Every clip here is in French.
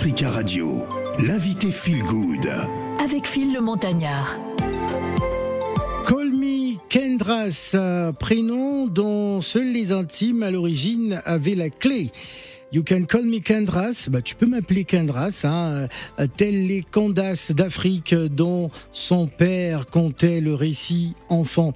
Africa Radio, l'invité Feel Good. Avec Phil le Montagnard. Call me Kendras, un prénom dont seuls les intimes à l'origine avaient la clé. You can call me Kendras, bah, tu peux m'appeler Kendras, hein, euh, tels les Candas d'Afrique dont son père contait le récit enfant.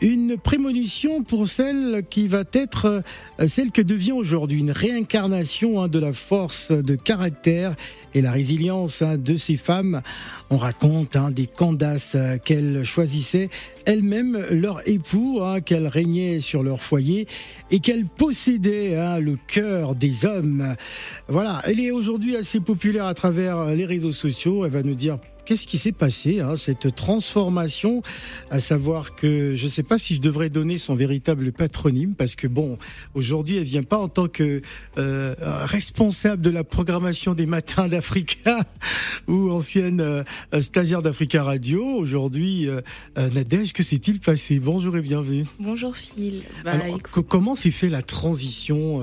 Une prémonition pour celle qui va être euh, celle que devient aujourd'hui une réincarnation hein, de la force de caractère et la résilience hein, de ces femmes. On raconte hein, des Candaces euh, qu'elles choisissaient elles-mêmes leur époux, qu'elles régnaient sur leur foyer et qu'elles possédaient le cœur des hommes. Voilà, elle est aujourd'hui assez populaire à travers les réseaux sociaux. Elle va nous dire qu'est-ce qui s'est passé, hein, cette transformation, à savoir que je ne sais pas si je devrais donner son véritable patronyme, parce que bon, aujourd'hui, elle vient pas en tant que euh, responsable de la programmation des matins d'Africa ou ancienne euh, stagiaire d'Africa Radio. Aujourd'hui, euh, Nadège, que s'est-il passé? Bonjour et bienvenue. Bonjour Phil. Bah, comment s'est fait la transition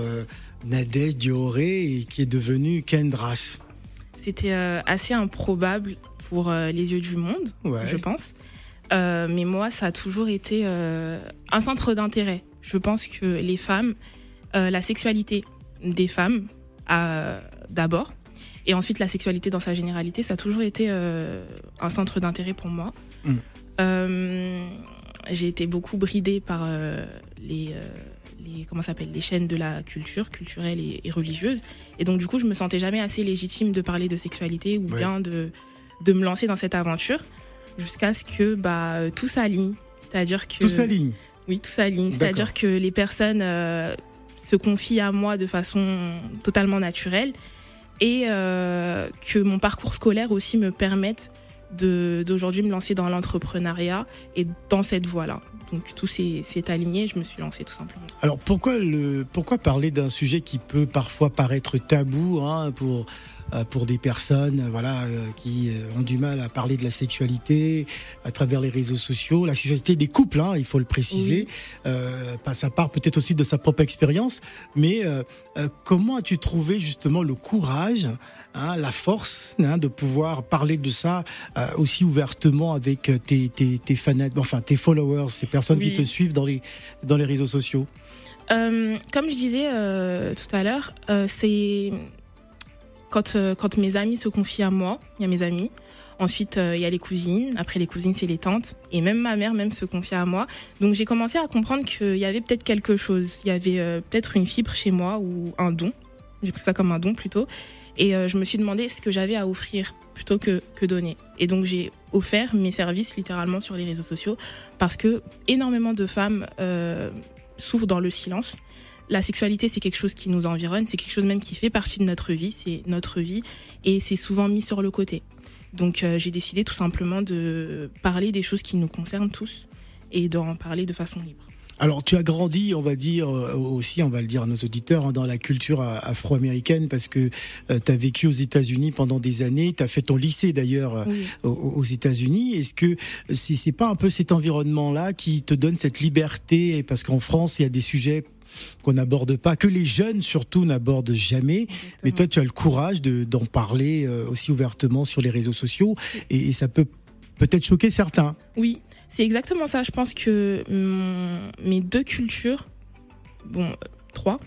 Nadège Dioré qui est devenue Kendras? C'était assez improbable pour euh, les yeux du monde, je pense. Euh, mais moi, ça a toujours été euh, un centre d'intérêt. Je pense que les femmes, la sexualité des femmes, d'abord, et ensuite la sexualité dans sa généralité, ça a toujours été un centre d'intérêt pour moi. Mm. J'ai été beaucoup bridée par les les comment s'appelle les chaînes de la culture culturelle et, religieuse et donc du coup je me sentais jamais assez légitime de parler de sexualité ou bien de de me lancer dans cette aventure jusqu'à ce que bah, tout s'aligne. C'est-à-dire que. Tout s'aligne Oui, tout s'aligne. C'est-à-dire que les personnes euh, se confient à moi de façon totalement naturelle et euh, que mon parcours scolaire aussi me permette d'aujourd'hui me lancer dans l'entrepreneuriat et dans cette voie-là. Donc tout s'est aligné, je me suis lancée tout simplement. Alors pourquoi, le, pourquoi parler d'un sujet qui peut parfois paraître tabou hein, pour pour des personnes euh, voilà euh, qui ont du mal à parler de la sexualité à travers les réseaux sociaux, la sexualité des couples, hein, il faut le préciser. Euh, ça part peut-être aussi de sa propre expérience, mais comment as-tu trouvé justement le courage, hein, la force hein, de pouvoir parler de ça aussi ouvertement avec tes, tes, tes fans, enfin tes followers, ces personnes qui te suivent dans les dans les réseaux sociaux? Euh, comme je disais euh, tout à l'heure, euh, c'est quand, euh, quand mes amis se confient à moi, il y a mes amis. Ensuite, euh, il y a les cousines. Après les cousines, c'est les tantes. Et même ma mère même se confie à moi. Donc j'ai commencé à comprendre qu'il y avait peut-être quelque chose. Il y avait euh, peut-être une fibre chez moi ou un don. J'ai pris ça comme un don plutôt. Et je me suis demandé ce que j'avais à offrir plutôt que, que donner. Et donc j'ai offert mes services littéralement sur les réseaux sociaux parce que énormément de femmes souffrent dans le silence la sexualité, c'est quelque chose qui nous environne, c'est quelque chose même qui fait partie de notre vie, c'est notre vie, et c'est souvent mis sur le côté. Donc euh, j'ai décidé tout simplement de parler des choses qui nous concernent tous et d'en parler de façon libre. Alors, tu as grandi, on va dire euh, aussi, on va le dire à nos auditeurs, hein, dans la culture afro-américaine parce que euh, tu as vécu aux États-Unis pendant des années, tu as fait ton lycée d'ailleurs aux, États-Unis. Est-ce que c'est pas un peu cet environnement-là qui te donne cette liberté? Parce qu'en France, il y a des sujets qu'on n'aborde pas, que les jeunes surtout n'abordent jamais. Mais toi, tu as le courage d'en parler euh, aussi ouvertement sur les réseaux sociaux et, ça peut peut-être choquer certains. Oui, c'est exactement ça. Je pense que mes deux cultures, bon, euh, trois,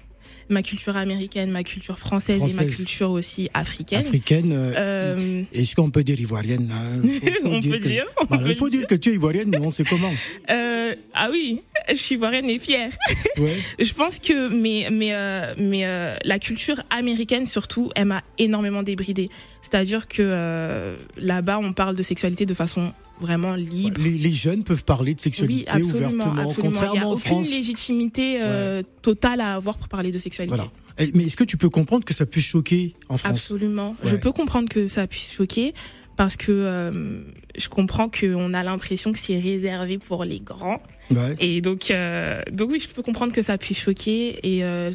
ma culture américaine, ma culture française, et ma culture aussi africaine. Africaine. Euh, euh Est-ce qu'on peut dire ivoirienne On peut dire. il faut dire que tu es ivoirienne, mais on sait comment. Euh, ah oui, je suis ivoirienne et fière. Ouais. je pense que mais mais euh, mais la culture américaine surtout, elle m'a énormément débridée. C'est-à-dire que là-bas, on parle de sexualité de façon vraiment libre. Les, jeunes peuvent parler de sexualité oui, absolument, ouvertement, contrairement Il n'y a aucune légitimité euh, totale à avoir pour parler de sexualité. Voilà. Mais est-ce que tu peux comprendre que ça puisse choquer en France? Absolument. Je peux comprendre que ça puisse choquer parce que euh, je comprends qu'on a l'impression que c'est réservé pour les grands. Et donc, euh, donc oui, je peux comprendre que ça puisse choquer et euh,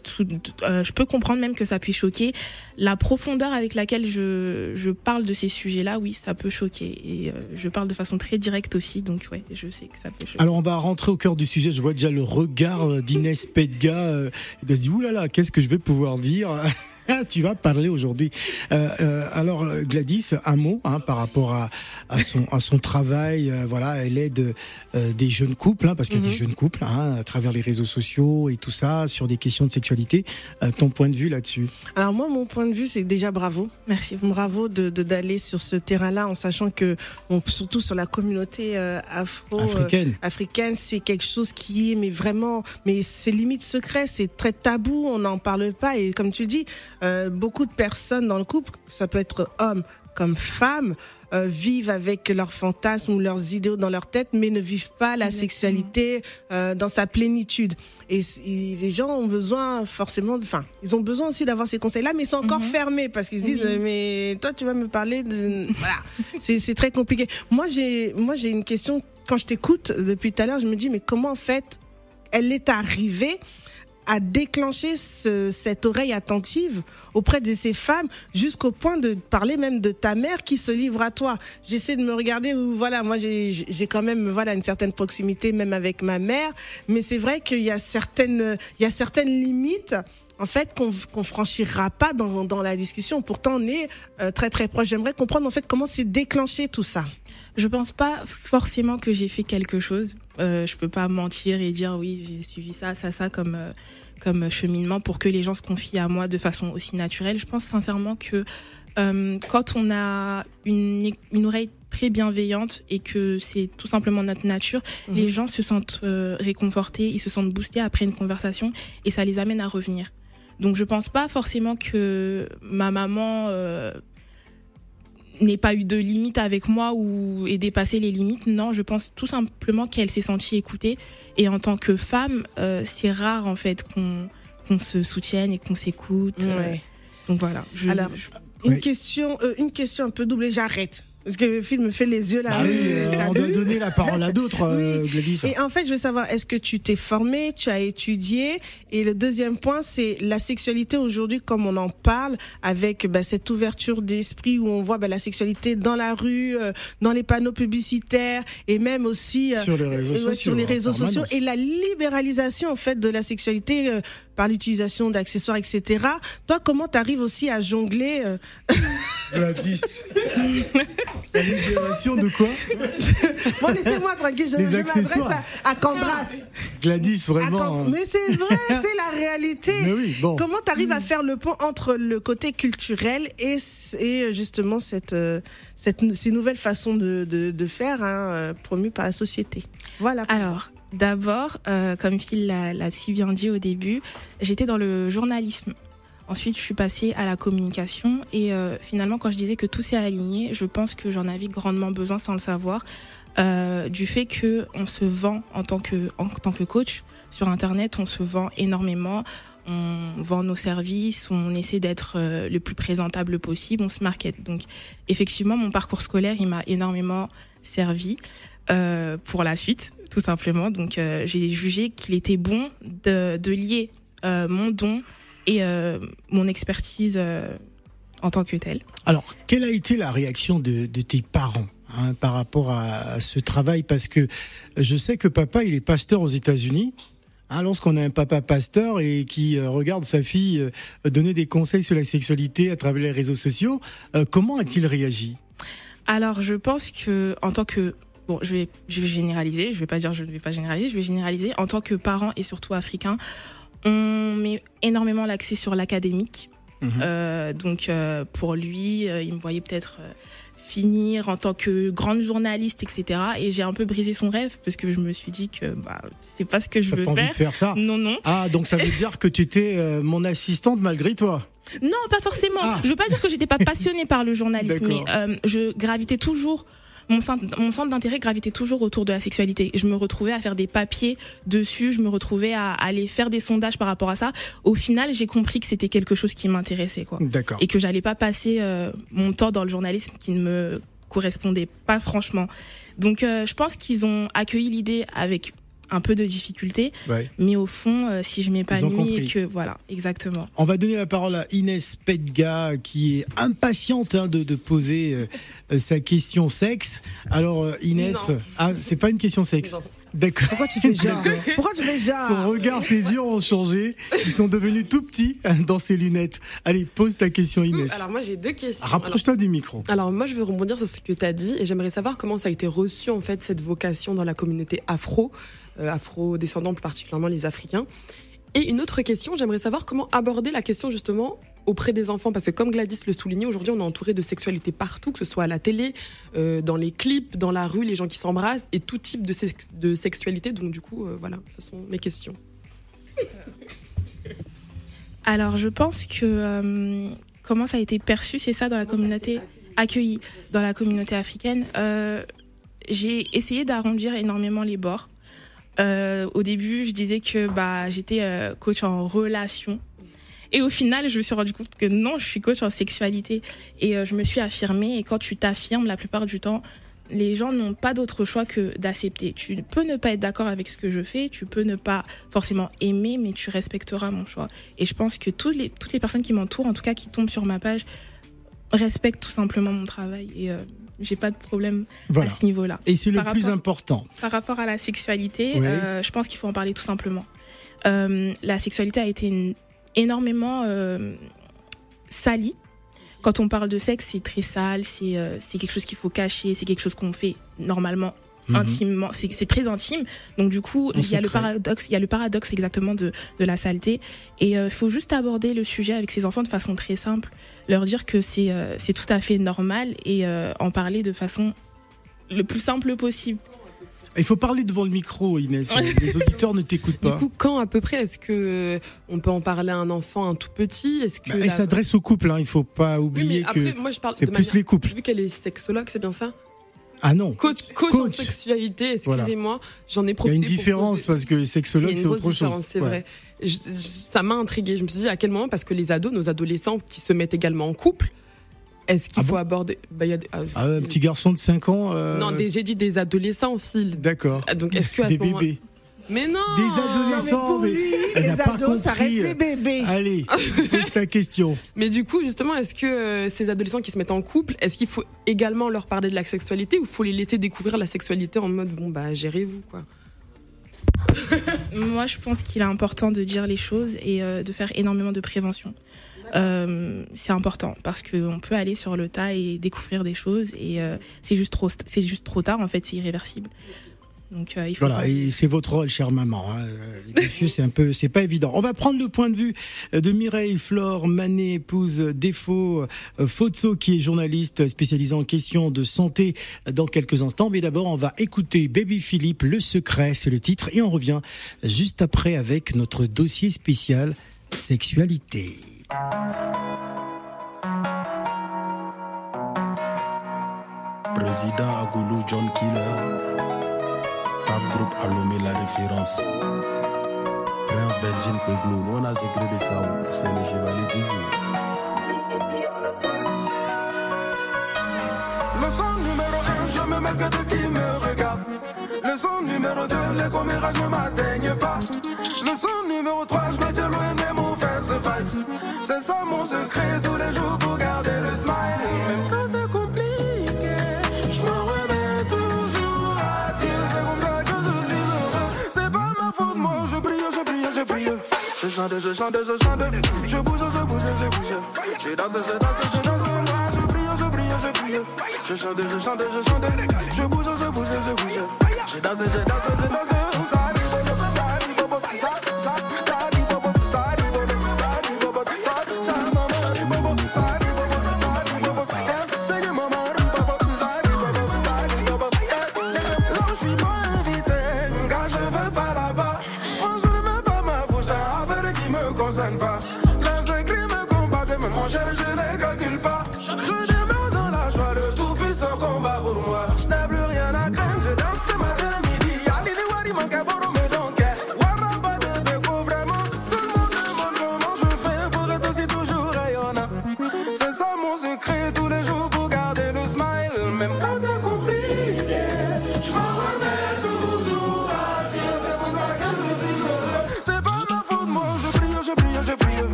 euh, je peux comprendre même que ça puisse choquer. La profondeur avec laquelle je, je parle de ces sujets-là, oui, ça peut choquer et je parle de façon très directe aussi, donc ouais, je sais que ça peut choquer. Alors on va rentrer au cœur du sujet. Je vois déjà le regard d'Inès Pedga. Euh, elle se dit oulala, qu'est-ce que je vais pouvoir dire? Tu vas parler aujourd'hui. Euh, euh, alors Gladys, un mot hein, par rapport à, à, son, à son travail. Euh, voilà, elle aide euh, des jeunes couples, hein, parce qu'il y a des mhm. jeunes couples hein, à travers les réseaux sociaux et tout ça sur des questions de sexualité. Euh, ton point de vue là-dessus Alors moi, mon point de vue, c'est déjà bravo. Merci. Bravo de d'aller sur ce terrain-là, en sachant que, on, surtout sur la communauté afro africaine, africaine, c'est quelque chose qui est mais vraiment, mais c'est limite secret, c'est très tabou, on n'en parle pas et comme tu dis euh, beaucoup de personnes dans le couple, ça peut être homme comme femme, euh, vivent avec leurs fantasmes ou leurs idéaux dans leur tête, mais ne vivent pas la sexualité euh, dans sa plénitude. Et, les gens ont besoin forcément, enfin, ils ont besoin aussi d'avoir ces conseils-là, mais ils sont encore mhm. fermés parce qu'ils disent, mais toi, tu vas me parler de, voilà, c'est très compliqué. Moi, j'ai, moi, j'ai une question. Quand je t'écoute depuis tout à l'heure, je me dis, mais comment en fait, elle est arrivée à déclencher ce, cette oreille attentive auprès de ces femmes jusqu'au point de parler même de ta mère qui se livre à toi. J'essaie de me regarder où voilà, moi j'ai quand même voilà une certaine proximité même avec ma mère, mais c'est vrai qu'il y a certaines il y a certaines limites en fait qu'on qu'on franchira pas dans, dans la discussion. Pourtant on est euh, très très proche. J'aimerais comprendre en fait comment c'est déclenché tout ça. Je pense pas forcément que j'ai fait quelque chose. Euh, je peux pas mentir et dire oui, j'ai suivi ça, ça, ça comme euh, comme cheminement pour que les gens se confient à moi de façon aussi naturelle. Je pense sincèrement que euh, quand on a une, une oreille très bienveillante et que c'est tout simplement notre nature, mhm. les gens se sentent euh, réconfortés, ils se sentent boostés après une conversation et ça les amène à revenir. Donc je pense pas forcément que ma maman euh, n'ait pas eu de limite avec moi ou ait dépassé les limites. Non, je pense tout simplement qu'elle s'est sentie écoutée. Et en tant que femme, euh, c'est rare en fait qu'on qu'on se soutienne et qu'on s'écoute. Euh. donc voilà. Alors, une question, euh, une question un peu double. J'arrête. Parce que le film fait les yeux là. Ah oui, euh, on doit donner la parole à d'autres, euh, Gladys. Et en fait, je veux savoir, est-ce que tu t'es formé, tu as étudié? Et le deuxième point, c'est la sexualité aujourd'hui, comme on en parle, avec bah, cette ouverture d'esprit où on voit bah, la sexualité dans la rue, euh, dans les panneaux publicitaires, et même aussi sur les réseaux sociaux. Sur les réseaux sociaux et la libéralisation en fait de la sexualité par l'utilisation d'accessoires, etc. Toi, comment tu arrives aussi à jongler Gladys. La libération de quoi Bon, laissez-moi tranquille, je, je m'adresse à, à Candras. Gladys, vraiment. Hein. Mais c'est vrai, c'est la réalité. Mais oui, bon. Comment tu arrives à faire le pont entre le côté culturel et, et justement cette, euh, cette, ces nouvelles façons de, de, de faire hein, euh, promues par la société? Voilà. Alors, d'abord, euh, comme Phil l'a si bien dit au début, j'étais dans le journalisme. Ensuite, je suis passée à la communication et euh, finalement, quand je disais que tout s'est aligné, je pense que j'en avais grandement besoin sans le savoir, euh, du fait que on se vend en tant que coach sur Internet, on se vend énormément, on vend nos services, on essaie d'être euh, le plus présentable possible, on se market. Donc, effectivement, mon parcours scolaire, il m'a énormément servi pour la suite, tout simplement. Donc, j'ai jugé qu'il était bon de lier mon don et euh, mon expertise euh, en tant que telle. Alors, quelle a été la réaction de, de tes parents hein, par rapport à, ce travail? Parce que je sais que papa, il est pasteur aux États-Unis. Hein, Lorsqu'on a un papa pasteur et qui euh, regarde sa fille donner des conseils sur la sexualité à travers les réseaux sociaux, comment a-t-il réagi? Alors, je pense que en tant que bon, je vais, je vais généraliser, je vais pas dire je ne vais pas généraliser, je vais généraliser en tant que parent et surtout africain, on met énormément l'accès sur l'académique. Mhm. Euh, donc euh, pour lui, euh, il me voyait peut-être finir en tant que grande journaliste, etc. Et j'ai un peu brisé son rêve parce que je me suis dit que bah, c'est pas ce que je veux pas faire. Envie de faire ça Non, non. Ah, donc ça veut dire que tu étais mon assistante malgré toi Non, pas forcément. Ah. Je veux pas dire que j'étais pas passionnée par le journalisme, mais je gravitais toujours mon centre, mon centre d'intérêt gravitait toujours autour de la sexualité. Je me retrouvais à faire des papiers dessus, je me retrouvais à, aller faire des sondages par rapport à ça. Au final, j'ai compris que c'était quelque chose qui m'intéressait, quoi. D'accord. Et que j'allais pas passer euh, mon temps dans le journalisme qui ne me correspondait pas franchement. Donc euh, je pense qu'ils ont accueilli l'idée avec un peu de difficulté, Ouais. mais au fond, euh, si je m'épanouis et que voilà, exactement. On va donner la parole à Inès Pedga qui est impatiente hein, de, de poser euh, euh, sa question sexe. Alors euh, Inès, ah, c'est pas une question sexe. D'accord. Pourquoi tu fais genre Pourquoi tu fais genre Son regard, ses yeux ont changé. Ils sont devenus tout petits dans ses lunettes. Allez, pose ta question Inès. Alors moi j'ai deux questions. Rapproche-toi du micro. Alors, moi je veux rebondir sur ce que tu as dit et j'aimerais savoir comment ça a été reçu en fait cette vocation dans la communauté afro, afro-descendants plus particulièrement les Africains. Et une autre question, j'aimerais savoir comment aborder la question justement auprès des enfants parce que comme Gladys le soulignait, aujourd'hui on est entouré de sexualité partout, que ce soit à la télé, euh, dans les clips, dans la rue, les gens qui s'embrassent et tout type de, sex- de sexualité. Donc du coup, euh, voilà, ce sont mes questions. Alors je pense que euh, comment ça a été perçu, c'est ça dans la communauté accueilli dans la communauté africaine. Euh, j'ai essayé d'arrondir énormément les bords. Euh, au début, je disais que bah j'étais euh, coach en relation. Et au final, je me suis rendu compte que non, je suis coach en sexualité. Et euh, je me suis affirmée. Et quand tu t'affirmes, la plupart du temps, les gens n'ont pas d'autre choix que d'accepter. Tu peux ne pas être d'accord avec ce que je fais, tu peux ne pas forcément aimer, mais tu respecteras mon choix. Et je pense que toutes les, toutes les personnes qui m'entourent, en tout cas qui tombent sur ma page, respectent tout simplement mon travail. Et euh, j'ai pas de problème Voilà. à ce niveau-là. Et c'est le Par plus rapport- important. Par rapport à la sexualité, euh, je pense qu'il faut en parler tout simplement. Euh, la sexualité a été une- énormément euh, salie. Quand on parle de sexe, c'est très sale, c'est c'est quelque chose qu'il faut cacher, c'est quelque chose qu'on fait normalement Mhm. intimement, c'est très intime. Donc du coup, il y a le paradoxe, il y a le paradoxe exactement de, de la saleté. Et il faut juste aborder le sujet avec ses enfants de façon très simple, leur dire que c'est euh, c'est tout à fait normal et euh, en parler de façon le plus simple possible. Il faut parler devant le micro, Inès. Les auditeurs ne t'écoutent Du pas. coup, quand à peu près est-ce que euh, on peut en parler à un enfant un tout petit? Est-ce que Bah, elle la- s'adresse au couple, hein. il faut pas Oui, oublier mais après, que moi je parle c'est plus manière- les couples. Vu qu'elle est sexologue, c'est bien ça? Ah non, Coach, coach, en sexualité, excusez-moi, j'en ai il y a profité. une différence parce que sexologue c'est autre chose. c'est Ouais. vrai. Je- je- ça m'a intrigué. Je me suis dit à quel moment, parce que les ados, nos adolescents qui se mettent également en couple, est-ce qu'il Ah faut bon aborder? Bah, y a des- ah, Ah, un petit garçon de 5 ans. euh, Non, j'ai dit des adolescents, Phil. D'accord. Ah, Donc est-ce que à Des ce moment- bébés. Mais non Des Non, mais adolescents, pour mais lui, elle les n'a pas ados, ça compris. reste des bébés. Allez, pose ta question. Mais du coup, justement, est-ce que euh, ces adolescents qui se mettent en couple, est-ce qu'il faut également leur parler de la sexualité ou faut les laisser découvrir la sexualité en mode bon bah gérez-vous quoi? Moi, je pense qu'il est important de dire les choses et euh, de faire énormément de prévention. Euh, c'est important parce qu'on peut aller sur le tas et découvrir des choses et euh, c'est juste trop, c'est juste trop tard en fait, c'est irréversible. Donc euh, il faut. Voilà, et c'est votre rôle, chère maman. hein. Euh, Les messieurs, c'est un peu, c'est pas évident. On va prendre le point de vue de Mireille Flore Manet, épouse défaut Fozzo, qui est journaliste spécialisée en questions de santé dans quelques instants. Mais d'abord, on va écouter Baby Philippe, Le Secret, c'est le titre, et on revient juste après avec notre dossier spécial sexualité. Président Agoulou John Killer. Top Group a nommé la référence. Frère Benjin Peglou, nous on a secret de ça, c'est le chevalier toujours. Leçon numéro 1, je me mêle que de ce qui me regarde. Leçon numéro 2, les commérages ne m'atteignent pas. Leçon numéro 3, je me éloigné de mon face vibes. C'est ça mon secret tous les jours pour garder le smile. Même quand c'est compliqué, Je chante, je chante, je chante. Je bouge, je bouge, je bouge. Je danse, je danse, je danse. Moi je prie, je prie, je prie. Je chante, je chante, je chante. Je bouge, je bouge, je bouge. Je danse, je danse, je danse. Ça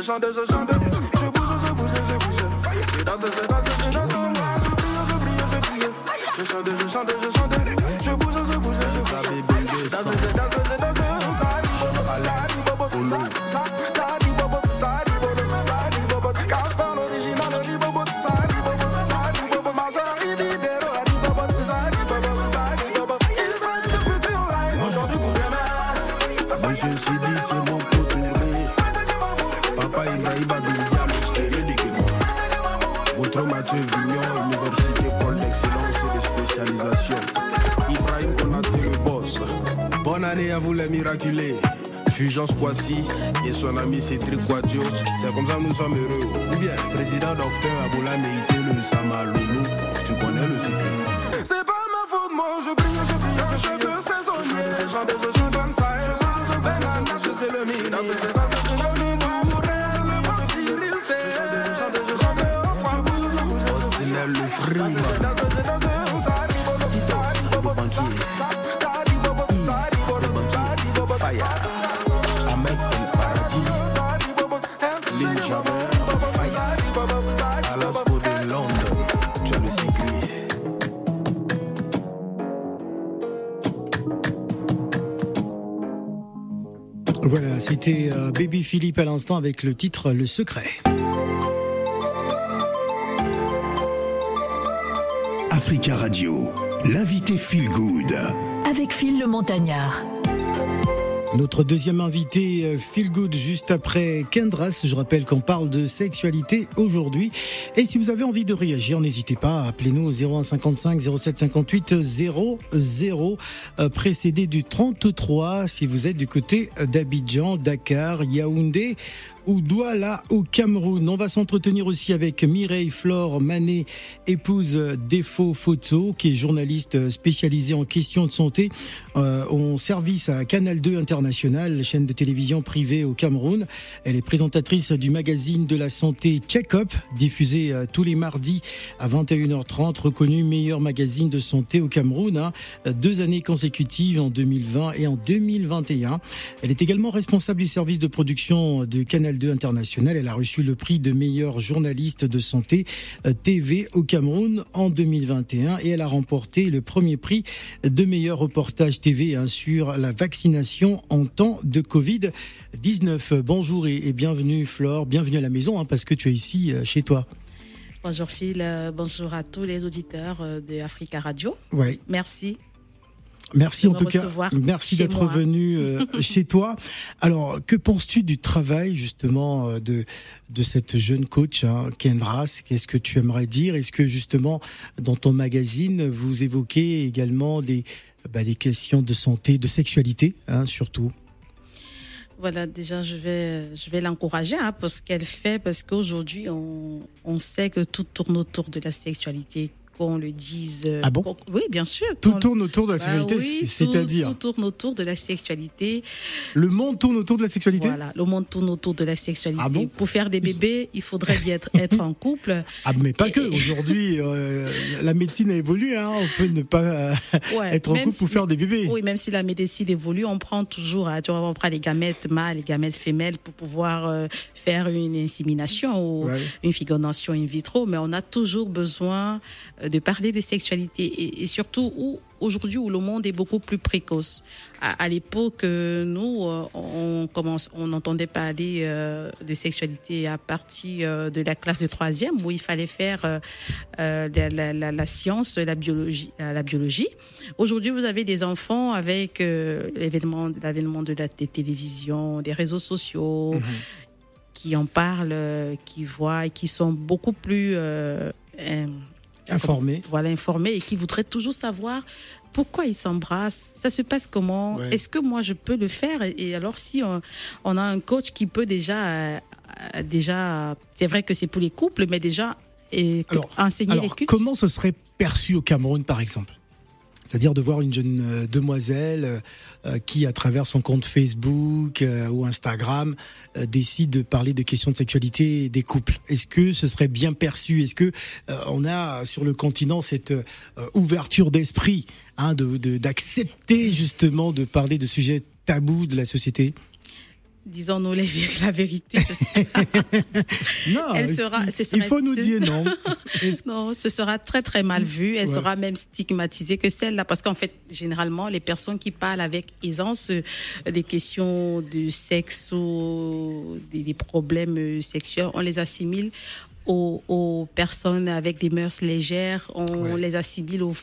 Je chante, je chante, je chante. À vous les miraculés. Fulgence Poissy et son ami Cédric Quadio. C'est comme ça que nous sommes heureux. Ou bien, président docteur Aboula Meïté, le Samaloulou. Tu connais le secret. C'est pas ma faute, moi je brille, je brille, je cheveux saisonniers. Je chante, je chante comme ça, et bouge, je vais la nasse, c'est le chante, je bourre, le bon Cyril T. Baby Philippe à l'instant avec le titre Le Secret. Africa Radio, l'invité Feel Good. Avec Phil le Montagnard. Notre deuxième invité, euh, Feel Good, juste après Kendras. Je rappelle qu'on parle de sexualité aujourd'hui. Et si vous avez envie de réagir, n'hésitez pas, appelez-nous au 0155 0758 00, euh, précédé du 33 si vous êtes du côté d'Abidjan, Dakar, Yaoundé ou Douala au Cameroun. On va s'entretenir aussi avec Mireille Flore Manet, épouse d'Efo Photo, qui est journaliste spécialisée en questions de santé, euh, en service à Canal 2 International, chaîne de télévision privée au Cameroun. Elle est présentatrice du magazine de la santé Check-up, diffusé euh, tous les mardis à 21h30, reconnu meilleur magazine de santé au Cameroun, hein, deux années consécutives en 2020 et en 2021. Elle est également responsable du service de production de Canal 2 International. Elle a reçu le prix de meilleur journaliste de santé euh, TV au Cameroun en 2021 et elle a remporté le premier prix de meilleur reportage TV hein, sur la vaccination en temps de Covid-19. Bonjour et, bienvenue Flore, bienvenue à la maison hein, parce que tu es ici euh, chez toi. Bonjour Phil, euh, bonjour à tous les auditeurs de Africa Radio. Ouais. Merci. Merci en tout cas. Merci d'être venu euh, chez toi. Alors, que penses-tu du travail justement euh, de de cette jeune coach hein, Kendras Qu'est-ce que tu aimerais dire? Est-ce que justement dans ton magazine vous évoquez également des bah, des questions de santé, de sexualité, hein, surtout? Voilà, déjà, je vais, je vais l'encourager hein, pour ce qu'elle fait, parce qu'aujourd'hui, on, on sait que tout tourne autour de la sexualité, qu'on le dise. euh, Ah bon pour- Oui, bien sûr. Tout tourne autour de la Bah sexualité, oui, c'est- tout- c'est-à-dire Tout tourne autour de la sexualité. le monde tourne autour de la sexualité. Voilà, le monde tourne autour de la sexualité. Ah bon pour faire des bébés, il faudrait bien être, être en couple. Ah, mais pas Et- que. et- Aujourd'hui, euh, la médecine a évolué. Hein. On peut ne pas euh, Ouais, être en couple pour faire des bébés. Oui, même si la médecine évolue, on prend toujours, hein, tu vois, on prend les gamètes mâles, les gamètes femelles pour pouvoir faire une insémination ou Ouais. une fécondation in vitro, mais on a toujours besoin de parler de sexualité et, et surtout où aujourd'hui où le monde est beaucoup plus précoce. À, à l'époque, euh, nous, euh, on commence, on entendait parler euh, de sexualité à partir euh, de la classe de troisième où il fallait faire euh, la, la- la- la science, la biologie, la biologie. Aujourd'hui, vous avez des enfants avec l'événement, l'avènement de la des télévisions, des réseaux sociaux, qui en parlent, qui voient, et qui sont beaucoup plus Informés. voilà, informés et qui voudraient toujours savoir pourquoi ils s'embrassent, ça se passe comment, Ouais. est-ce que moi je peux le faire et, alors si on, on a un coach qui peut déjà, euh, déjà, c'est vrai que c'est pour les couples, mais déjà et que- Alors, enseigner les couples. comment ce serait perçu au Cameroun, par exemple? C'est-à-dire de voir une jeune euh, demoiselle euh, euh, qui, à travers son compte Facebook ou Instagram, décide de parler de questions de sexualité des couples. Est-ce que ce serait bien perçu? Est-ce que on a sur le continent cette ouverture d'esprit, hein, d'accepter justement de parler de sujets tabous de la société? Disons-nous la vérité. ce Non, Elle sera- ce il serait- faut nous dire non. Non, ce sera très très mal vu. Elle Ouais. sera même stigmatisée que celle-là, parce qu'en fait, généralement, les personnes qui parlent avec aisance des questions de sexe ou des, des problèmes euh, sexuels, on les assimile aux, aux personnes avec des mœurs légères, on Ouais. les assimile aux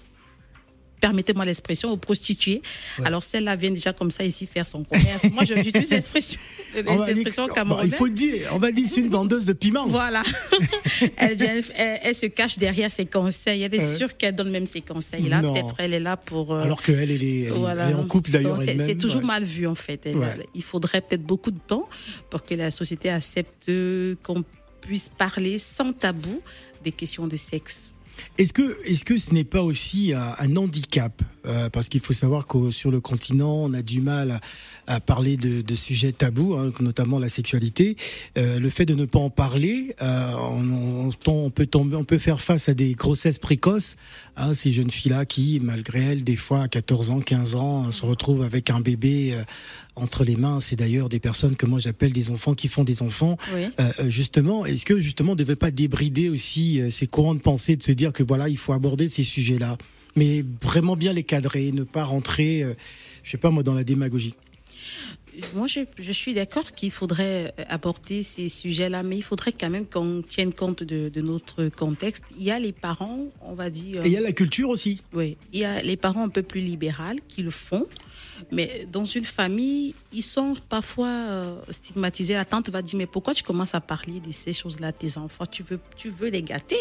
Permettez-moi l'expression, aux prostituées. Alors, celle-là vient déjà comme ça ici faire son commerce. Moi, je j'utilise l'expression, bon, il camerounaise. faut dire, on va dire c'est une vendeuse de piment. Voilà. elle, vient, elle, elle se cache derrière ses conseils. Elle est Ouais. sûre qu'elle donne même ses conseils. Là, peut-être elle est là pour. euh, Alors qu'elle, elle est, elle est- voilà. elle est en couple d'ailleurs c'est- toujours ouais. mal vu en fait. Il faudrait peut-être beaucoup de temps pour que la société accepte qu'on puisse parler sans tabou des questions de sexe. Est-ce que, est-ce que ce n'est pas aussi un, handicap Euh, Parce qu'il faut savoir que sur le continent, on a du mal à, parler de, de sujets tabous, hein, notamment la sexualité. Euh, le fait de ne pas en parler, euh, on, on, on- peut tomber, on peut faire face à des grossesses précoces. Hein, ces jeunes filles-là qui, malgré elles, des fois à 14 ans, 15 ans, se retrouvent avec un bébé euh, entre les mains. C'est d'ailleurs des personnes que moi j'appelle des enfants qui font des enfants. Oui. Euh, euh, justement, est-ce que justement on ne devait pas débrider aussi euh, ces courants de pensée de se dire que voilà, il faut aborder ces sujets-là, mais vraiment bien les cadrer, ne pas rentrer, euh, je sais pas moi, dans la démagogie? Moi, je, je suis d'accord qu'il faudrait euh, aborder ces sujets-là, mais il faudrait quand même qu'on tienne compte de, de notre contexte. Il y a les parents, on va dire. Et il y a la culture aussi. Oui, il y a les parents un peu plus libéraux qui le font, mais dans une famille, ils sont parfois euh, stigmatisés. La tante va dire mais pourquoi tu commences à parler de ces choses-là à tes enfants? Tu veux, tu veux les gâter?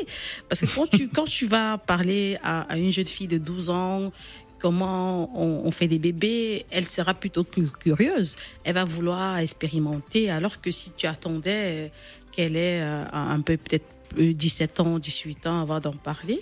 Parce que quand tu quand tu vas parler à, à une jeune fille de 12 ans comment on, fait des bébés, elle sera plutôt cu- curieuse. Elle va vouloir expérimenter, alors que si tu attendais qu'elle ait euh, un peu peut-être 17 ans, 18 ans avant d'en parler,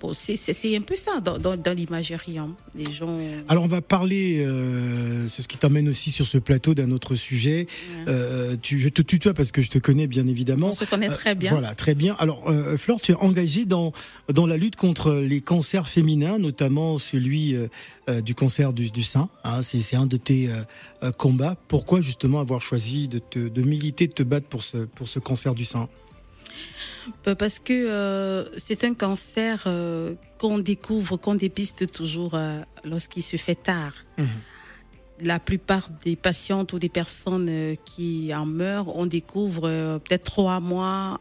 bon, c'est- un peu ça dans, dans, dans l'imagerie. hein. Les gens. Alors on va parler, euh, c'est ce qui t'emmène aussi sur ce plateau d'un autre sujet. Euh, tu, je te tutoie parce que je te connais bien évidemment. On se connaît très bien. Voilà, très bien. Alors, euh, Flore, tu es engagée dans dans la lutte contre les cancers féminins, notamment celui euh, euh, du cancer du, du sein. Hein, c'est un de tes euh, euh, combats. Pourquoi justement avoir choisi de te de militer, de te battre pour ce pour ce cancer du sein? Euh, Parce que euh, c'est un cancer euh, qu'on découvre, qu'on dépiste toujours euh, lorsqu'il se fait tard. La plupart des patientes ou des personnes qui en meurent, on découvre peut-être trois mois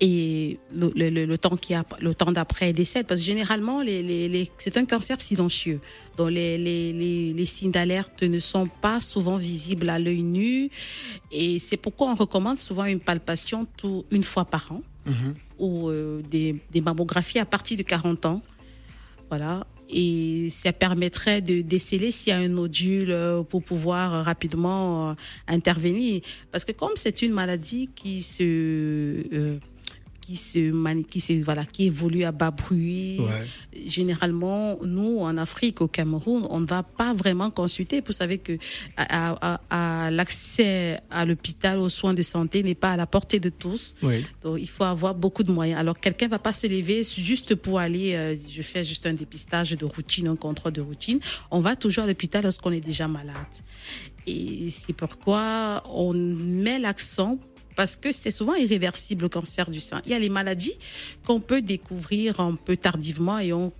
et le, le- le- temps qui a, le temps d'après décède. Parce que généralement les, les, les- c'est un cancer silencieux. Dont les, les, signes d'alerte ne sont pas souvent visibles à l'œil nu. Et c'est pourquoi on recommande souvent une palpation tout une fois par an. Ou euh, des, des mammographies à partir de 40 ans. Voilà. Et ça permettrait de déceler s'il y a un nodule euh, pour pouvoir rapidement euh, intervenir. Parce que comme c'est une maladie qui se euh, qui se mani- qui se voilà qui évolue à bas bruit Ouais. généralement nous en Afrique au Cameroun on ne va pas vraiment consulter vous savez que à, à- à- l'accès à l'hôpital aux soins de santé n'est pas à la portée de tous Oui. donc, il faut avoir beaucoup de moyens. Alors, quelqu'un va pas se lever juste pour aller, euh, je fais juste un dépistage de routine, un contrôle de routine. On va toujours à l'hôpital lorsqu'on est déjà malade. Et c'est pourquoi on met l'accent parce que c'est souvent irréversible le cancer du sein. Il y a les maladies qu'on peut découvrir un peu tardivement et on,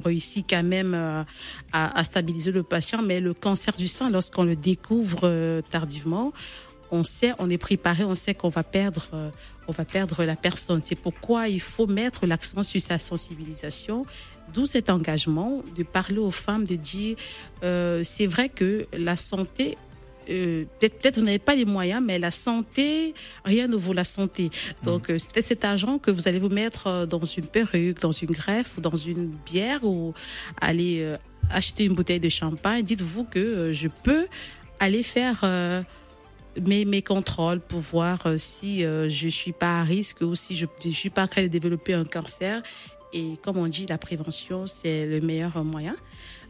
réussit quand même euh, à, à stabiliser le patient, mais le cancer du sein, lorsqu'on le découvre euh, tardivement, on sait, on est préparé, on sait qu'on va perdre, euh, on va perdre la personne. C'est pourquoi il faut mettre l'accent sur sa sensibilisation. D'où cet engagement de parler aux femmes, de dire, euh, c'est vrai que la santé euh, peut-être peut-être vous n'avez pas les moyens, mais la santé, rien ne vaut la santé. Donc euh, peut-être cet argent que vous allez vous mettre euh, dans une perruque, dans une greffe ou dans une bière ou aller euh, acheter une bouteille de champagne, dites-vous que je peux aller faire mes, mes contrôles pour voir si je suis pas à risque ou si je ne suis pas prêt de développer un cancer. Et comme on dit, la prévention, c'est le meilleur moyen.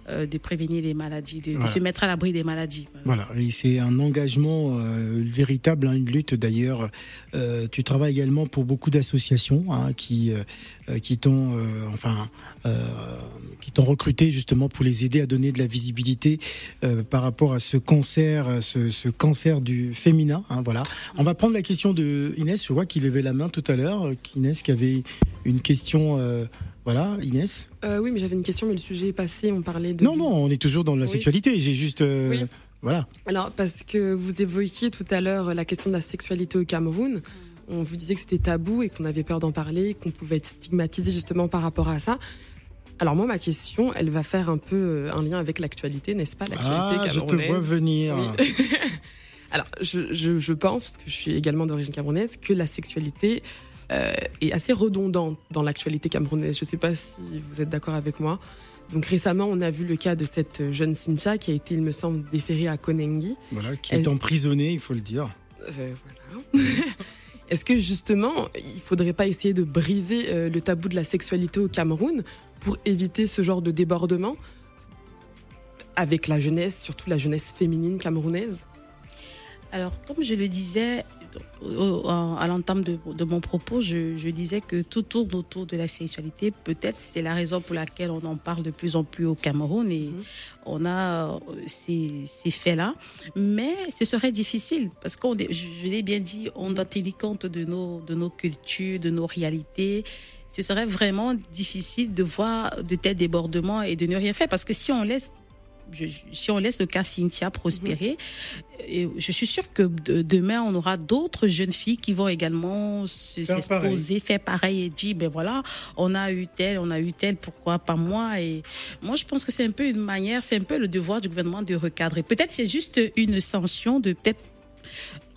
Euh, de prévenir les maladies, de, se mettre à l'abri des maladies. Voilà. Voilà, et c'est un engagement euh, véritable, hein, une lutte d'ailleurs. Euh, tu travailles également pour beaucoup d'associations hein, qui qui t'ont enfin qui t'ont recruté justement pour les aider à donner de la visibilité par rapport à ce cancer, ce, ce cancer du féminin. Hein, voilà. On va prendre la question de Inès. Je vois qu'il levait la main tout à l'heure. Inès qui avait une question. Voilà, Inès. Euh, oui, mais j'avais une question, mais le sujet est passé. On parlait de. Non, non, on est toujours dans la Oui. sexualité. J'ai juste. euh, Oui. Voilà. Alors, parce que vous évoquiez tout à l'heure la question de la sexualité au Cameroun. On vous disait que c'était tabou et qu'on avait peur d'en parler, qu'on pouvait être stigmatisé justement par rapport à ça. Alors moi, ma question, elle va faire un peu euh, un lien avec l'actualité, n'est-ce pas L'actualité Ah, je te vois venir. Oui. Alors, je, je, je pense, parce que je suis également d'origine camerounaise, que la sexualité euh, est assez redondante dans l'actualité camerounaise. Je ne sais pas si vous êtes d'accord avec moi. Donc récemment, on a vu le cas de cette jeune Cynthia qui a été, il me semble, déférée à Konengi. Voilà, qui Elle- est emprisonné, il faut le dire. Euh, voilà. Est-ce que justement, il faudrait pas essayer de briser euh, le tabou de la sexualité au Cameroun pour éviter ce genre de débordement avec la jeunesse, surtout la jeunesse féminine camerounaise? Alors, comme je le disais à l'entame de, de mon propos, je, je disais que tout tourne autour de la sexualité. Peut-être c'est la raison pour laquelle on en parle de plus en plus au Cameroun et on a euh, ces, ces faits-là. Mais ce serait difficile parce qu'on, je l'ai bien dit, on doit tenir compte de nos, de nos cultures, de nos réalités. Ce serait vraiment difficile de voir de tels débordements et de ne rien faire parce que si on laisse je- si on laisse le cas Cynthia prospérer, et je suis sûre que de- demain, on aura d'autres jeunes filles qui vont également s'exposer, faire pareil et dire, ben voilà, on a eu tel, on a eu tel, pourquoi pas moi? Et moi, je pense que c'est un peu une manière, c'est un peu le devoir du gouvernement de recadrer. Peut-être c'est juste une sanction de peut-être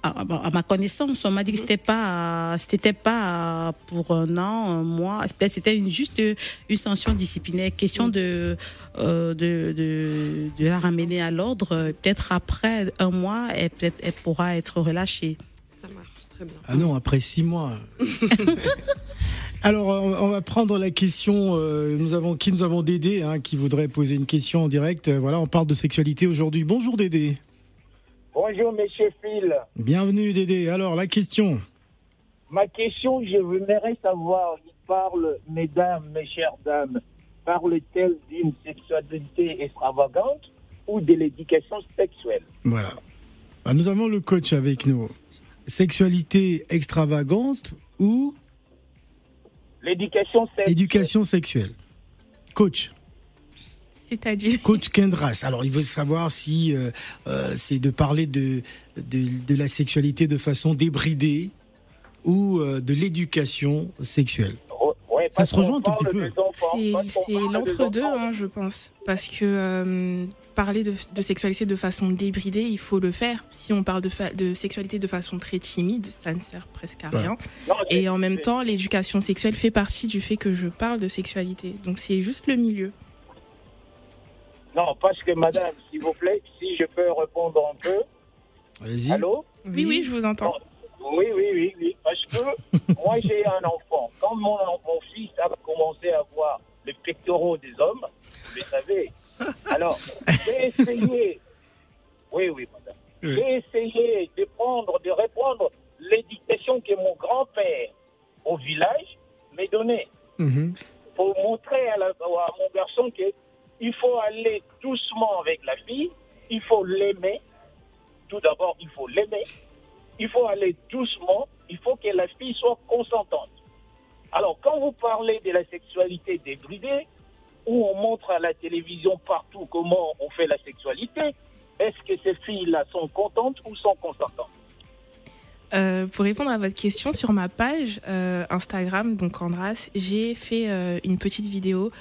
à, à ma connaissance, on m'a dit que c'était pas, c'était pas pour un an, un mois. Peut-être c'était une, juste une sanction disciplinaire. Question de, euh, de, de, de la ramener à l'ordre. Peut-être après un mois, elle, peut-être, elle pourra être relâchée. Ça marche très bien. Ah non, après six mois. Alors, on va prendre la question. euh, nous avons qui nous avons Dédé hein, qui voudrait poser une question en direct. Voilà, on parle de sexualité aujourd'hui. Bonjour Dédé. Bonjour, monsieur Phil. Bienvenue Dédé. Alors la question. Ma question, je voudrais savoir, il parle, mesdames, mes chères dames, parle-t-elle d'une sexualité extravagante ou de l'éducation sexuelle? Voilà. Ah, nous avons le coach avec nous. Sexualité extravagante ou L'éducation sexuelle. éducation sexuelle. Coach. C'est-à-dire Coach Kendras. Alors, il veut savoir si euh, euh, c'est de parler de, de, de la sexualité de façon débridée ou euh, de l'éducation sexuelle. Ouais, Ça se rejoint un tout petit peu. C'est l'entre-deux, hein, je pense. Parce que euh, parler de, de sexualité de façon débridée, il faut le faire. Si on parle de, fa- de sexualité de façon très timide, ça ne sert presque à rien. Et en même temps, l'éducation sexuelle fait partie du fait que je parle de sexualité. Donc c'est juste le milieu. Non, parce que madame, s'il vous plaît, si je peux répondre un peu. Vas-y. Allô Oui, oui, je vous entends. Oui, oui, oui, oui. Parce que moi, j'ai un enfant. Quand mon, mon fils a commencé à voir les pectoraux des hommes, vous le savez. Alors, j'ai essayé. Oui, oui, madame. Oui. J'ai essayé de prendre, de reprendre l'éducation que mon grand-père au village m'a donnée Mhm. pour montrer à, la- à mon garçon que il faut aller doucement avec la fille, il faut l'aimer. Tout d'abord, il faut l'aimer. Il faut aller doucement. Il faut que la fille soit consentante. Alors, quand vous parlez de la sexualité débridée, où on montre à la télévision partout comment on fait la sexualité, est-ce que ces filles-là sont contentes ou sont consentantes? Euh, pour répondre à votre question, sur ma page euh, Instagram, donc Andras, j'ai fait euh, une petite vidéo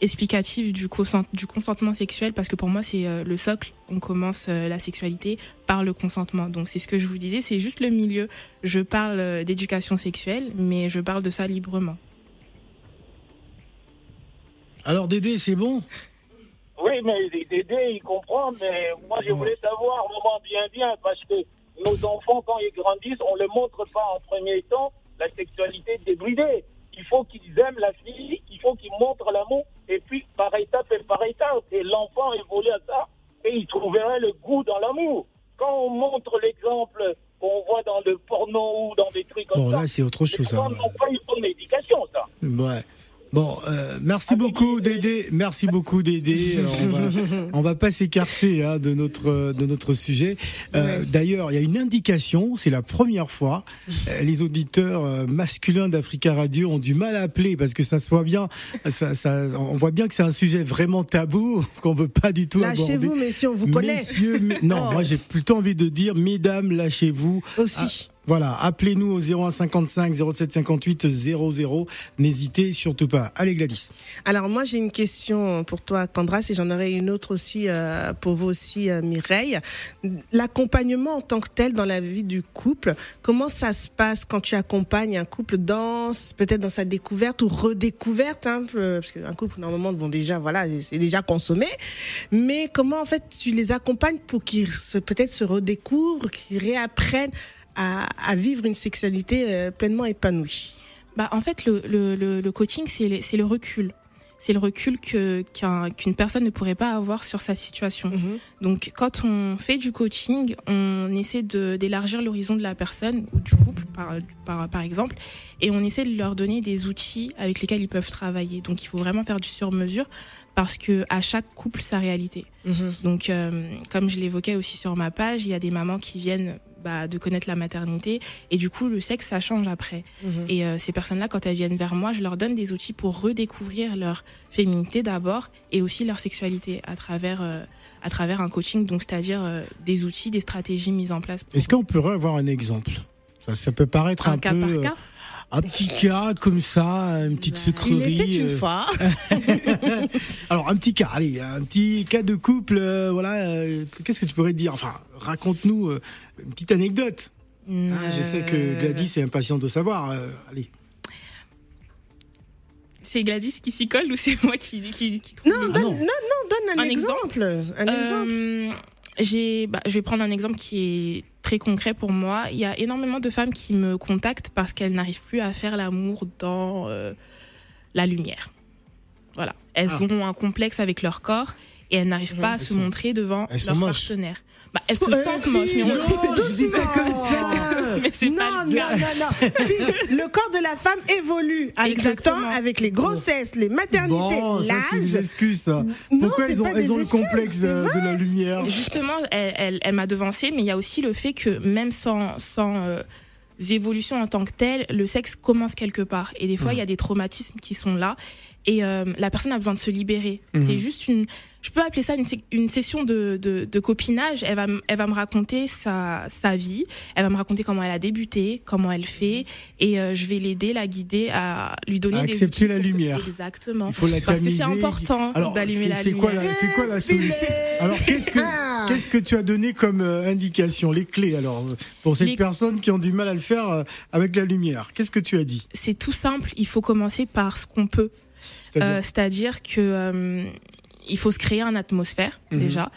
explicative du, consent- du consentement sexuel parce que pour moi c'est euh, le socle. On commence euh, la sexualité par le consentement. Donc c'est ce que je vous disais, c'est juste le milieu. Je parle euh, d'éducation sexuelle, mais je parle de ça librement. Alors Dédé, c'est bon? Oui, mais Dédé, il comprend, mais moi, je Bon. voulais savoir vraiment bien, bien, parce que nos enfants, quand ils grandissent, on ne les montre pas en premier temps la sexualité débridée. Il faut qu'ils aiment la fille, il faut qu'ils montrent l'amour et puis par étape et par étape. Et l'enfant évolue à ça et il trouverait le goût dans l'amour. Quand on montre l'exemple qu'on voit dans le porno ou dans des trucs comme Bon, ça, là, c'est autre chose. les hein. pas une bonne éducation, ça. Ouais. Bon, euh, merci beaucoup Dédé, merci beaucoup Dédé. Alors, on va, on va pas s'écarter hein, de notre de notre sujet. Euh, D'ailleurs, il y a une indication, c'est la première fois. euh, les auditeurs masculins d'Africa Radio ont du mal à appeler parce que ça se voit bien, ça, ça, on voit bien que c'est un sujet vraiment tabou qu'on veut pas du tout aborder. Lâchez-vous, messieurs, on vous connaît. Messieurs, mais- non, Oh. moi j'ai plutôt envie de dire, mesdames, lâchez-vous. Aussi. Ah, voilà, appelez-nous au 0155 0758 00. N'hésitez surtout pas. Allez Gladys. Alors moi j'ai une question pour toi Candras et j'en aurai une autre aussi euh, pour vous aussi euh, Mireille. L'accompagnement en tant que tel dans la vie du couple, comment ça se passe quand tu accompagnes un couple dans peut-être dans sa découverte ou redécouverte hein, euh, parce qu'un couple normalement vont déjà voilà c'est déjà consommé mais comment en fait tu les accompagnes pour qu'ils peut-être se redécouvrent, qu'ils réapprennent à, à vivre une sexualité euh, pleinement épanouie. Bah, en fait, le, le, coaching, c'est le, recul. C'est le recul que qu'une personne ne pourrait pas avoir sur sa situation. Donc, quand on fait du coaching, on essaie d'élargir l'horizon de la personne ou du couple, par, par, par exemple, et on essaie de leur donner des outils avec lesquels ils peuvent travailler. Donc, il faut vraiment faire du sur-mesure parce que à chaque couple, sa réalité. Donc, euh, comme je l'évoquais aussi sur ma page, il y a des mamans qui viennent bah, de connaître la maternité et du coup, le sexe, ça change après. Et euh, ces personnes-là, quand elles viennent vers moi, je leur donne des outils pour redécouvrir leur féminité d'abord et aussi leur sexualité à travers, euh, à travers un coaching, donc c'est-à-dire euh, des outils, des stratégies mises en place. Est-ce qu'on pourrait avoir un exemple? Ça, ça peut paraître un, Un cas peu par cas? Un petit cas comme ça, une petite Bah, Il sucrerie. était une euh, fois. Alors un petit cas, allez, un petit cas de couple, euh, voilà. euh, Qu'est-ce que tu pourrais dire? Enfin, raconte-nous euh, une petite anecdote. Hein, je sais que Gladys est impatiente de savoir. euh, allez. C'est Gladys qui s'y colle ou c'est moi qui, qui, qui trouve Non, donne, non. non, non, donne un, Un exemple. Un exemple. J'ai, bah, je vais prendre un exemple qui est très concret pour moi. Il y a énormément de femmes qui me contactent parce qu'elles n'arrivent plus à faire l'amour dans euh, la lumière. Voilà. Elles Ah. ont un complexe avec leur corps et elles n'arrivent pas à se sont- montrer devant elles leur partenaire. Bah, elles se Euh, sentent moches, mais on non, je dis ça comme ça. mais c'est non, pas non, le cas. non, non. Fille, le corps de la femme évolue avec Exactement. le temps, avec les grossesses, les maternités, Bon, ça c'est des l'âge. excuses. Ça. Non, Pourquoi elles ont, elles des ont le complexe de la lumière Justement, elle, elle, elle m'a devancé, mais il y a aussi le fait que même sans, sans euh, évolutions en tant que telles, le sexe commence quelque part. Et des fois, il y a des traumatismes qui sont là. Et euh, la personne a besoin de se libérer. Mhm. C'est juste une, je peux appeler ça une, session de, de, de copinage. Elle va, elle va me raconter sa, sa vie. Elle va me raconter comment elle a débuté, comment elle fait. Et euh, je vais l'aider, la guider à lui donner À des accepter outils la lumière. Exactement. Il faut la Parce que c'est important Alors, d'allumer c'est- la c'est lumière. quoi la, c'est quoi la solution? Alors, qu'est-ce que, Ah. qu'est-ce que tu as donné comme euh, indication, les clés alors euh, pour ces Les- personnes qui ont du mal à le faire euh, avec la lumière? Qu'est-ce que tu as dit? C'est tout simple. Il faut commencer par ce qu'on peut. C'est-à-dire? Euh, C'est-à-dire que euh, il faut se créer une atmosphère Mhm. déjà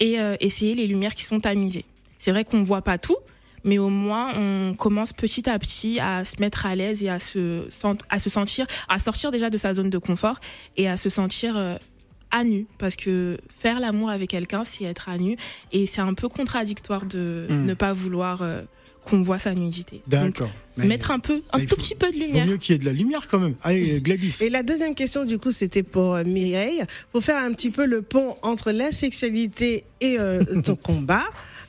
et euh, essayer les lumières qui sont tamisées. C'est vrai qu'on voit pas tout, mais au moins on commence petit à petit à se mettre à l'aise et à se sent- à se sentir, à sortir déjà de sa zone de confort et à se sentir euh, à nu parce que faire l'amour avec quelqu'un c'est être à nu et c'est un peu contradictoire de Mhm. ne pas vouloir euh, qu'on voit sa nudité. Donc, D'accord. Mais mettre un peu, un tout faut- petit peu de il vaut lumière. mieux qu'il y ait de la lumière quand même. Allez, Gladys. Et la deuxième question, du coup, c'était pour euh, Mireille, pour faire un petit peu le pont entre la sexualité et euh, ton combat.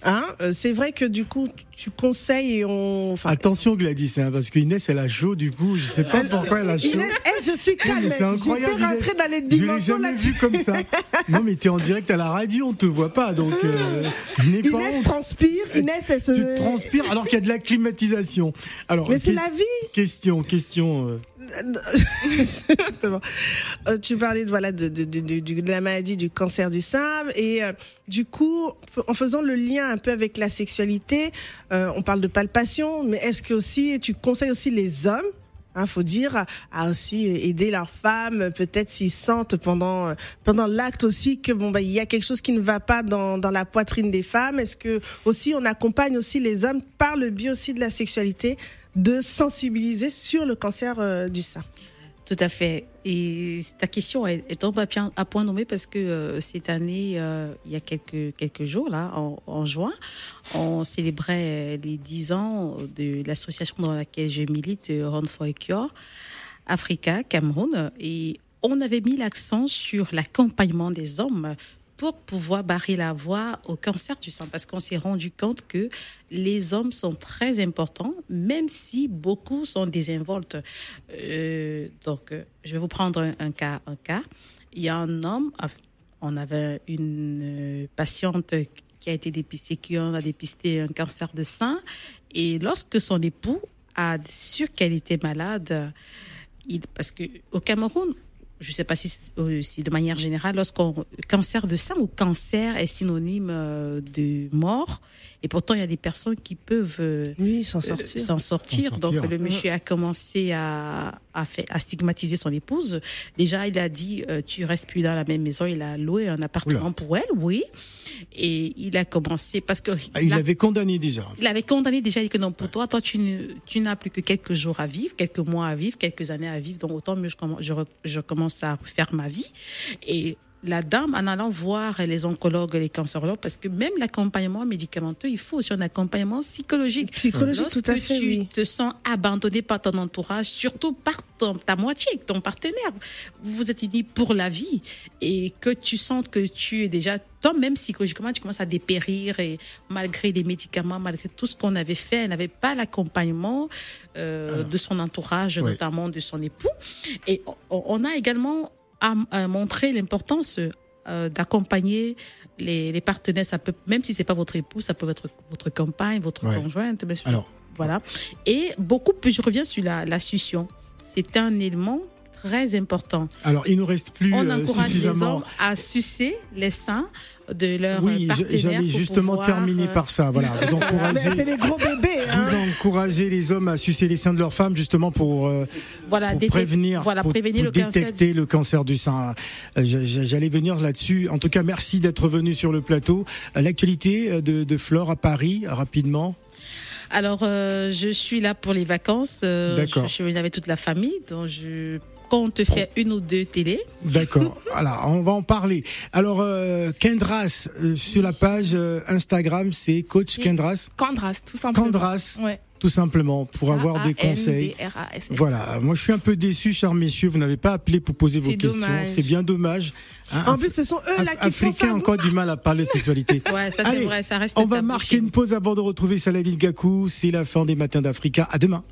Hein, euh, c'est vrai que du coup, tu conseilles et on. Enfin, Attention Gladys, hein, parce que Inès elle a chaud du coup, je sais pas pourquoi elle a chaud. Inès, eh, je suis calme. c'est incroyable. Inès. dans les Je l'ai dimensions jamais là-dessus. vu comme ça. Non mais t'es en direct à la radio, on te voit pas, donc euh, pas Inès honte. transpire, Inès, elle se. Tu transpires alors qu'il y a de la climatisation. Alors, Mais c'est la vie. Question, question. euh, Euh, tu parlais de, voilà, de, de, de, de- la maladie du cancer du sein et euh, du coup, en faisant le lien un peu avec la sexualité, euh, on parle de palpation, mais est-ce que aussi tu conseilles aussi les hommes Hein, faut dire à- aussi aider leurs femmes, peut-être s'ils sentent pendant pendant l'acte aussi que bon bah il y a quelque chose qui ne va pas dans dans la poitrine des femmes? Est-ce que aussi on accompagne aussi les hommes par le biais aussi de la sexualité? De sensibiliser sur le cancer euh, du sein Tout à fait. Et ta question est, est tombe à, point nommé parce que euh, cette année, euh, il y a quelques, quelques jours, là, en, juin, on célébrait les 10 ans de l'association dans laquelle je milite, Run for a Cure, Africa, Cameroun. Et on avait mis l'accent sur l'accompagnement des hommes pour pouvoir barrer la voie au cancer du sein, parce qu'on s'est rendu compte que les hommes sont très importants, même si beaucoup sont désinvoltes. Euh, donc, euh, je vais vous prendre un, un cas. Un cas. Il y a un homme, ah, on avait une euh, patiente qui a été dépistée, qui a dépisté un cancer de sein, et lorsque son époux a su qu'elle était malade, il, parce que au Cameroun, je ne sais pas si, euh, si de manière générale, lorsqu'on cancer de sein ou cancer est synonyme euh, de mort, et pourtant il y a des personnes qui peuvent euh, Oui, s'en euh, sortir. s'en sortir. Donc sortir. le monsieur a commencé à, à, fait, à stigmatiser son épouse. Déjà, il a dit euh, tu restes plus dans la même maison. Il a loué un appartement Oula. pour elle, oui. Et il a commencé parce que Ah, il la- l'avait condamné déjà. il avait condamné déjà, il dit que non, pour toi, toi, tu, n'as plus que quelques jours à vivre, quelques mois à vivre, quelques années à vivre, donc autant mieux je commence à faire ma vie. Et la dame, en allant voir les oncologues, les cancérologues, parce que même l'accompagnement médicamenteux, il faut aussi un accompagnement psychologique. Psychologique, Lorsque tout à fait, tu oui. te sens abandonné par ton entourage, surtout par ton- ta moitié, ton partenaire, vous vous êtes unis pour la vie et que tu sens que tu es déjà, toi-même psychologiquement, tu commences à dépérir et malgré les médicaments, malgré tout ce qu'on avait fait, elle n'avait pas l'accompagnement euh, de son entourage, notamment de son époux. Et on a également à, à montrer l'importance euh, d'accompagner les, les partenaires. Ça peut, même si c'est pas votre époux, ça peut être votre compagne, votre Ouais. conjointe. Alors. voilà. Et beaucoup plus, je reviens sur la, la succion. C'est un élément très important. Alors, il nous reste plus On euh, encourage les suffisamment. hommes à sucer les seins de leur Oui, j'allais justement pouvoir, terminer euh, par ça. Voilà, vous Mais c'est encouragez, les gros bébés. Hein. vous encouragez les hommes à sucer les seins de leurs femmes justement pour, euh, voilà, pour prévenir, voilà, pour, prévenir pour le cancer. détecter le cancer du sein. Euh, J'allais venir là-dessus. En tout cas, merci d'être venu sur le plateau. L'actualité de, de Flore à Paris, rapidement. Alors, euh, je suis là pour les vacances. euh, D'accord. Je, je suis avec toute la famille, donc je compte faire une ou deux télés. D'accord. voilà, on va en parler. Alors, euh, Kendras, euh, sur la page euh, Instagram, c'est coach. Kendras. Candras, tout simplement. Ouais. tout simplement, pour avoir des conseils. Voilà, moi je suis un peu déçu, chers messieurs, vous n'avez pas appelé pour poser vos questions. C'est bien dommage. Hein, En plus, ce sont eux là qui font ça. Africains ont encore du mal à parler de sexualité. Ouais, ça c'est Allez, vrai, ça reste On va marquer une pause avant de retrouver Saladin Gakou. C'est la fin des matins d'Africa. À demain.